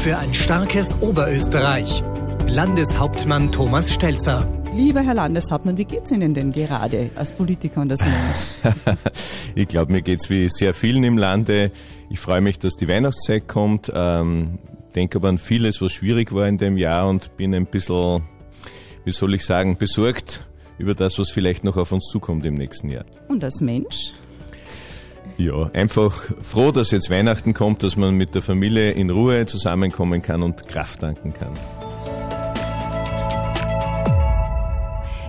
für ein starkes Oberösterreich. Landeshauptmann Thomas Stelzer. Lieber Herr Landeshauptmann, wie geht's Ihnen denn gerade als Politiker und als Mensch? ich glaube, mir geht's wie sehr vielen im Lande. Ich freue mich, dass die Weihnachtszeit kommt. Ähm, denke aber an vieles, was schwierig war in dem Jahr und bin ein bisschen, wie soll ich sagen, besorgt über das, was vielleicht noch auf uns zukommt im nächsten Jahr. Und als Mensch? Ja, einfach froh, dass jetzt Weihnachten kommt, dass man mit der Familie in Ruhe zusammenkommen kann und Kraft tanken kann.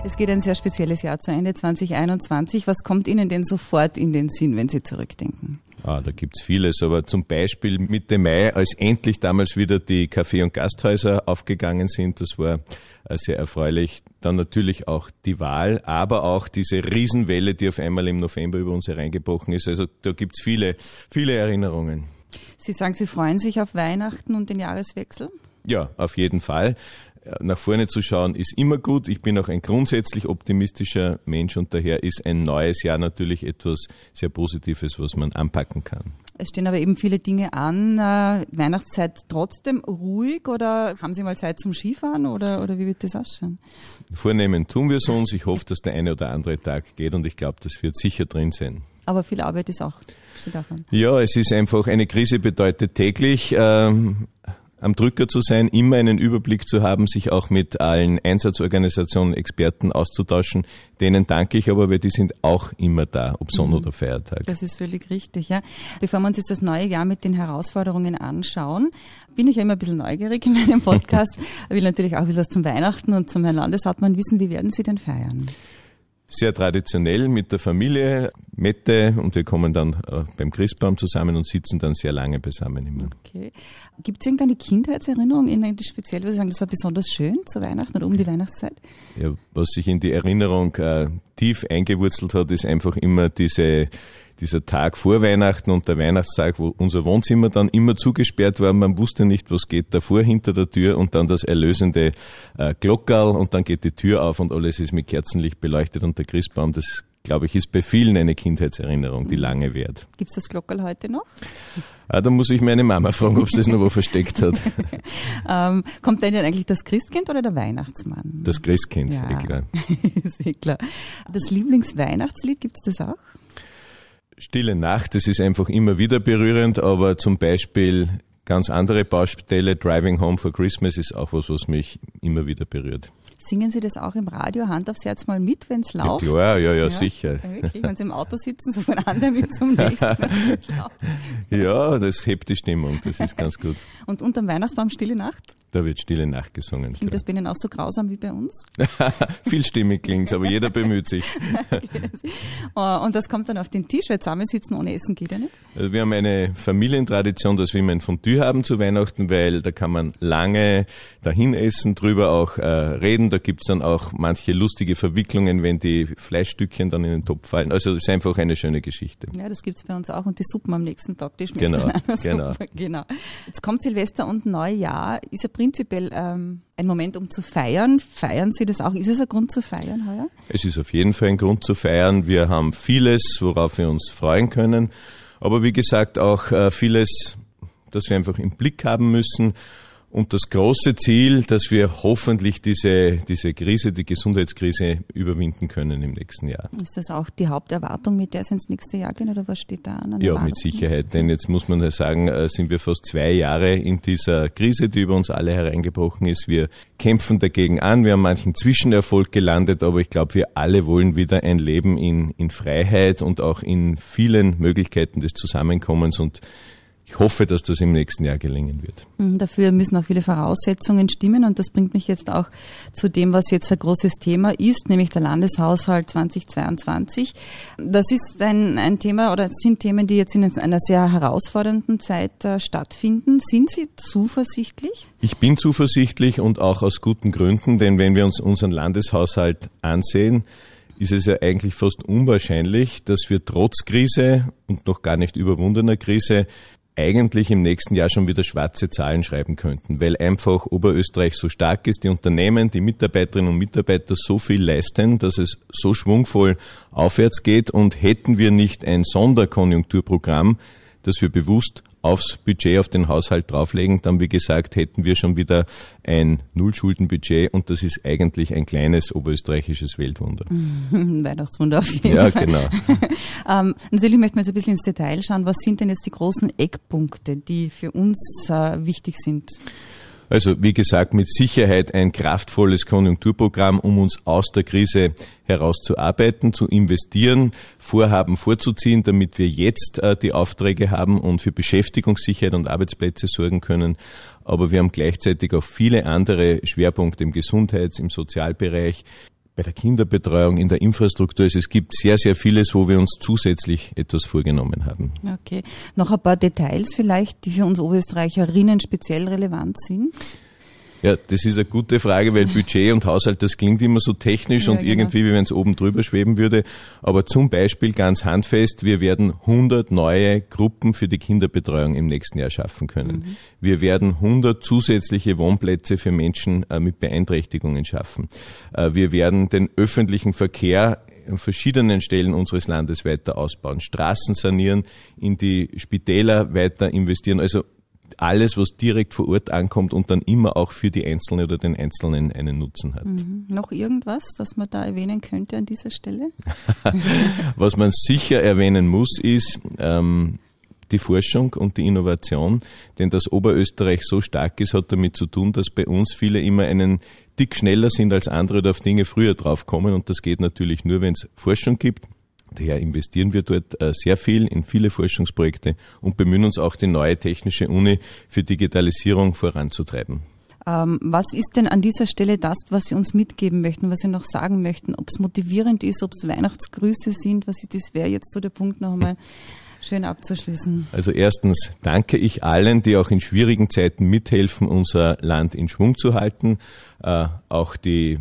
Es geht ein sehr spezielles Jahr zu Ende 2021. Was kommt Ihnen denn sofort in den Sinn, wenn Sie zurückdenken? Ah, da gibt's vieles, aber zum Beispiel Mitte Mai, als endlich damals wieder die Café- und Gasthäuser aufgegangen sind, das war äh, sehr erfreulich. Dann natürlich auch die Wahl, aber auch diese Riesenwelle, die auf einmal im November über uns hereingebrochen ist. Also da gibt's viele, viele Erinnerungen. Sie sagen, Sie freuen sich auf Weihnachten und den Jahreswechsel? Ja, auf jeden Fall nach vorne zu schauen ist immer gut. Ich bin auch ein grundsätzlich optimistischer Mensch und daher ist ein neues Jahr natürlich etwas sehr Positives, was man anpacken kann. Es stehen aber eben viele Dinge an. Äh, Weihnachtszeit trotzdem ruhig oder haben Sie mal Zeit zum Skifahren oder, oder wie wird das ausschauen? Vornehmen tun wir es uns. Ich hoffe, dass der eine oder andere Tag geht und ich glaube, das wird sicher drin sein. Aber viel Arbeit ist auch, steht davon. Ja, es ist einfach, eine Krise bedeutet täglich ähm, am Drücker zu sein, immer einen Überblick zu haben, sich auch mit allen Einsatzorganisationen, Experten auszutauschen. Denen danke ich aber, weil die sind auch immer da, ob Sonn- mhm. oder Feiertag. Das ist völlig richtig, ja. Bevor wir uns jetzt das neue Jahr mit den Herausforderungen anschauen, bin ich ja immer ein bisschen neugierig in meinem Podcast. Ich will natürlich auch wieder zum Weihnachten und zum Herrn Landeshauptmann wissen, wie werden Sie denn feiern? Sehr traditionell mit der Familie, Mette und wir kommen dann äh, beim Christbaum zusammen und sitzen dann sehr lange beisammen immer. Okay. Gibt es irgendeine Kindheitserinnerung, in die speziell, wo Sie sagen, das war besonders schön zu Weihnachten oder um die Weihnachtszeit? Ja, was sich in die Erinnerung äh, tief eingewurzelt hat, ist einfach immer diese dieser Tag vor Weihnachten und der Weihnachtstag, wo unser Wohnzimmer dann immer zugesperrt war. Man wusste nicht, was geht davor hinter der Tür und dann das erlösende äh, Glockerl und dann geht die Tür auf und alles ist mit Kerzenlicht beleuchtet und der Christbaum, das glaube ich, ist bei vielen eine Kindheitserinnerung, die lange währt. Gibt es das Glockerl heute noch? Ah, da muss ich meine Mama fragen, ob sie das noch wo versteckt hat. ähm, kommt denn eigentlich das Christkind oder der Weihnachtsmann? Das Christkind, ja, eh klar. ist eh klar. Das Lieblingsweihnachtslied, gibt es das auch? Stille Nacht, das ist einfach immer wieder berührend, aber zum Beispiel ganz andere Baustelle, Driving Home for Christmas ist auch was, was mich immer wieder berührt. Singen Sie das auch im Radio Hand aufs Herz mal mit, wenn es läuft? Ja, klar, ja, ja, ja, sicher. Wirklich, wenn Sie im Auto sitzen, so von einem mit zum nächsten. ja, das hebt die Stimmung, das ist ganz gut. Und unterm Weihnachtsbaum Stille Nacht? Da wird Stille Nacht gesungen. Klingt das bei Ihnen auch so grausam wie bei uns? Vielstimmig klingt aber jeder bemüht sich. Oh, und das kommt dann auf den Tisch, weil zusammensitzen ohne Essen geht ja nicht? Also wir haben eine Familientradition, dass wir immer ein Fondue haben zu Weihnachten, weil da kann man lange dahin essen, drüber auch äh, reden da gibt's dann auch manche lustige Verwicklungen, wenn die Fleischstückchen dann in den Topf fallen. Also das ist einfach eine schöne Geschichte. Ja, das gibt's bei uns auch. Und die Suppen am nächsten Tag, die schmecken genau, genau. genau. Jetzt kommt Silvester und Neujahr. Ist ja prinzipiell ähm, ein Moment, um zu feiern. Feiern Sie das auch? Ist es ein Grund zu feiern heuer? Es ist auf jeden Fall ein Grund zu feiern. Wir haben vieles, worauf wir uns freuen können. Aber wie gesagt, auch äh, vieles, das wir einfach im Blick haben müssen. Und das große Ziel, dass wir hoffentlich diese, diese Krise, die Gesundheitskrise überwinden können im nächsten Jahr. Ist das auch die Haupterwartung, mit der es ins nächste Jahr gehen oder was steht da an? Ja, mit Sicherheit. Denn jetzt muss man ja sagen, äh, sind wir fast zwei Jahre in dieser Krise, die über uns alle hereingebrochen ist. Wir kämpfen dagegen an. Wir haben manchen Zwischenerfolg gelandet, aber ich glaube, wir alle wollen wieder ein Leben in, in Freiheit und auch in vielen Möglichkeiten des Zusammenkommens und ich hoffe, dass das im nächsten Jahr gelingen wird. Mhm, dafür müssen auch viele Voraussetzungen stimmen und das bringt mich jetzt auch zu dem, was jetzt ein großes Thema ist, nämlich der Landeshaushalt 2022. Das ist ein, ein Thema oder sind Themen, die jetzt in einer sehr herausfordernden Zeit äh, stattfinden. Sind Sie zuversichtlich? Ich bin zuversichtlich und auch aus guten Gründen, denn wenn wir uns unseren Landeshaushalt ansehen, ist es ja eigentlich fast unwahrscheinlich, dass wir trotz Krise und noch gar nicht überwundener Krise eigentlich im nächsten Jahr schon wieder schwarze Zahlen schreiben könnten, weil einfach Oberösterreich so stark ist, die Unternehmen, die Mitarbeiterinnen und Mitarbeiter so viel leisten, dass es so schwungvoll aufwärts geht. Und hätten wir nicht ein Sonderkonjunkturprogramm, dass wir bewusst aufs Budget, auf den Haushalt drauflegen. Dann, wie gesagt, hätten wir schon wieder ein Nullschuldenbudget und das ist eigentlich ein kleines oberösterreichisches Weltwunder. Weihnachtswunder auf jeden ja, Fall. Ja, genau. ähm, natürlich möchten wir jetzt ein bisschen ins Detail schauen. Was sind denn jetzt die großen Eckpunkte, die für uns äh, wichtig sind? Also wie gesagt, mit Sicherheit ein kraftvolles Konjunkturprogramm, um uns aus der Krise herauszuarbeiten, zu investieren, Vorhaben vorzuziehen, damit wir jetzt äh, die Aufträge haben und für Beschäftigungssicherheit und Arbeitsplätze sorgen können. Aber wir haben gleichzeitig auch viele andere Schwerpunkte im Gesundheits-, im Sozialbereich, bei der Kinderbetreuung, in der Infrastruktur. Also es gibt sehr, sehr vieles, wo wir uns zusätzlich etwas vorgenommen haben. Okay. Noch ein paar Details vielleicht, die für uns Oberösterreicherinnen speziell relevant sind? Ja, das ist eine gute Frage, weil Budget und Haushalt, das klingt immer so technisch ja, und genau. irgendwie, wie wenn es oben drüber schweben würde. Aber zum Beispiel ganz handfest, wir werden 100 neue Gruppen für die Kinderbetreuung im nächsten Jahr schaffen können. Mhm. Wir werden 100 zusätzliche Wohnplätze für Menschen äh, mit Beeinträchtigungen schaffen. Äh, wir werden den öffentlichen Verkehr an verschiedenen Stellen unseres Landes weiter ausbauen, Straßen sanieren, in die Spitäler weiter investieren. Also alles, was direkt vor Ort ankommt und dann immer auch für die Einzelne oder den Einzelnen einen Nutzen hat. Mhm. Noch irgendwas, das man da erwähnen könnte an dieser Stelle? was man sicher erwähnen muss, ist, ähm, die Forschung und die Innovation, denn dass Oberösterreich so stark ist, hat damit zu tun, dass bei uns viele immer einen Tick schneller sind als andere oder auf Dinge früher draufkommen und das geht natürlich nur, wenn es Forschung gibt, Daher investieren wir dort äh, sehr viel in viele Forschungsprojekte und bemühen uns auch, die neue technische Uni für Digitalisierung voranzutreiben. Ähm, was ist denn an dieser Stelle das, was Sie uns mitgeben möchten, was Sie noch sagen möchten? Ob es motivierend ist, ob es Weihnachtsgrüße sind, was ist, das wäre jetzt so der Punkt noch einmal schön abzuschließen. Also erstens danke ich allen, die auch in schwierigen Zeiten mithelfen, unser Land in Schwung zu halten. Äh, auch die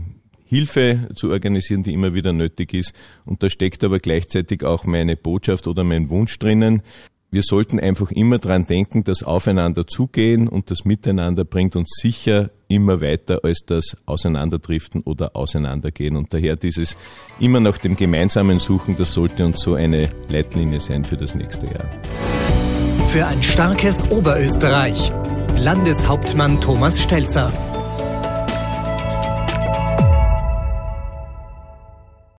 Hilfe zu organisieren, die immer wieder nötig ist. Und da steckt aber gleichzeitig auch meine Botschaft oder mein Wunsch drinnen. Wir sollten einfach immer dran denken, dass Aufeinander zugehen und das Miteinander bringt uns sicher immer weiter als das Auseinanderdriften oder Auseinandergehen. Und daher dieses immer nach dem gemeinsamen Suchen, das sollte uns so eine Leitlinie sein für das nächste Jahr. Für ein starkes Oberösterreich. Landeshauptmann Thomas Stelzer.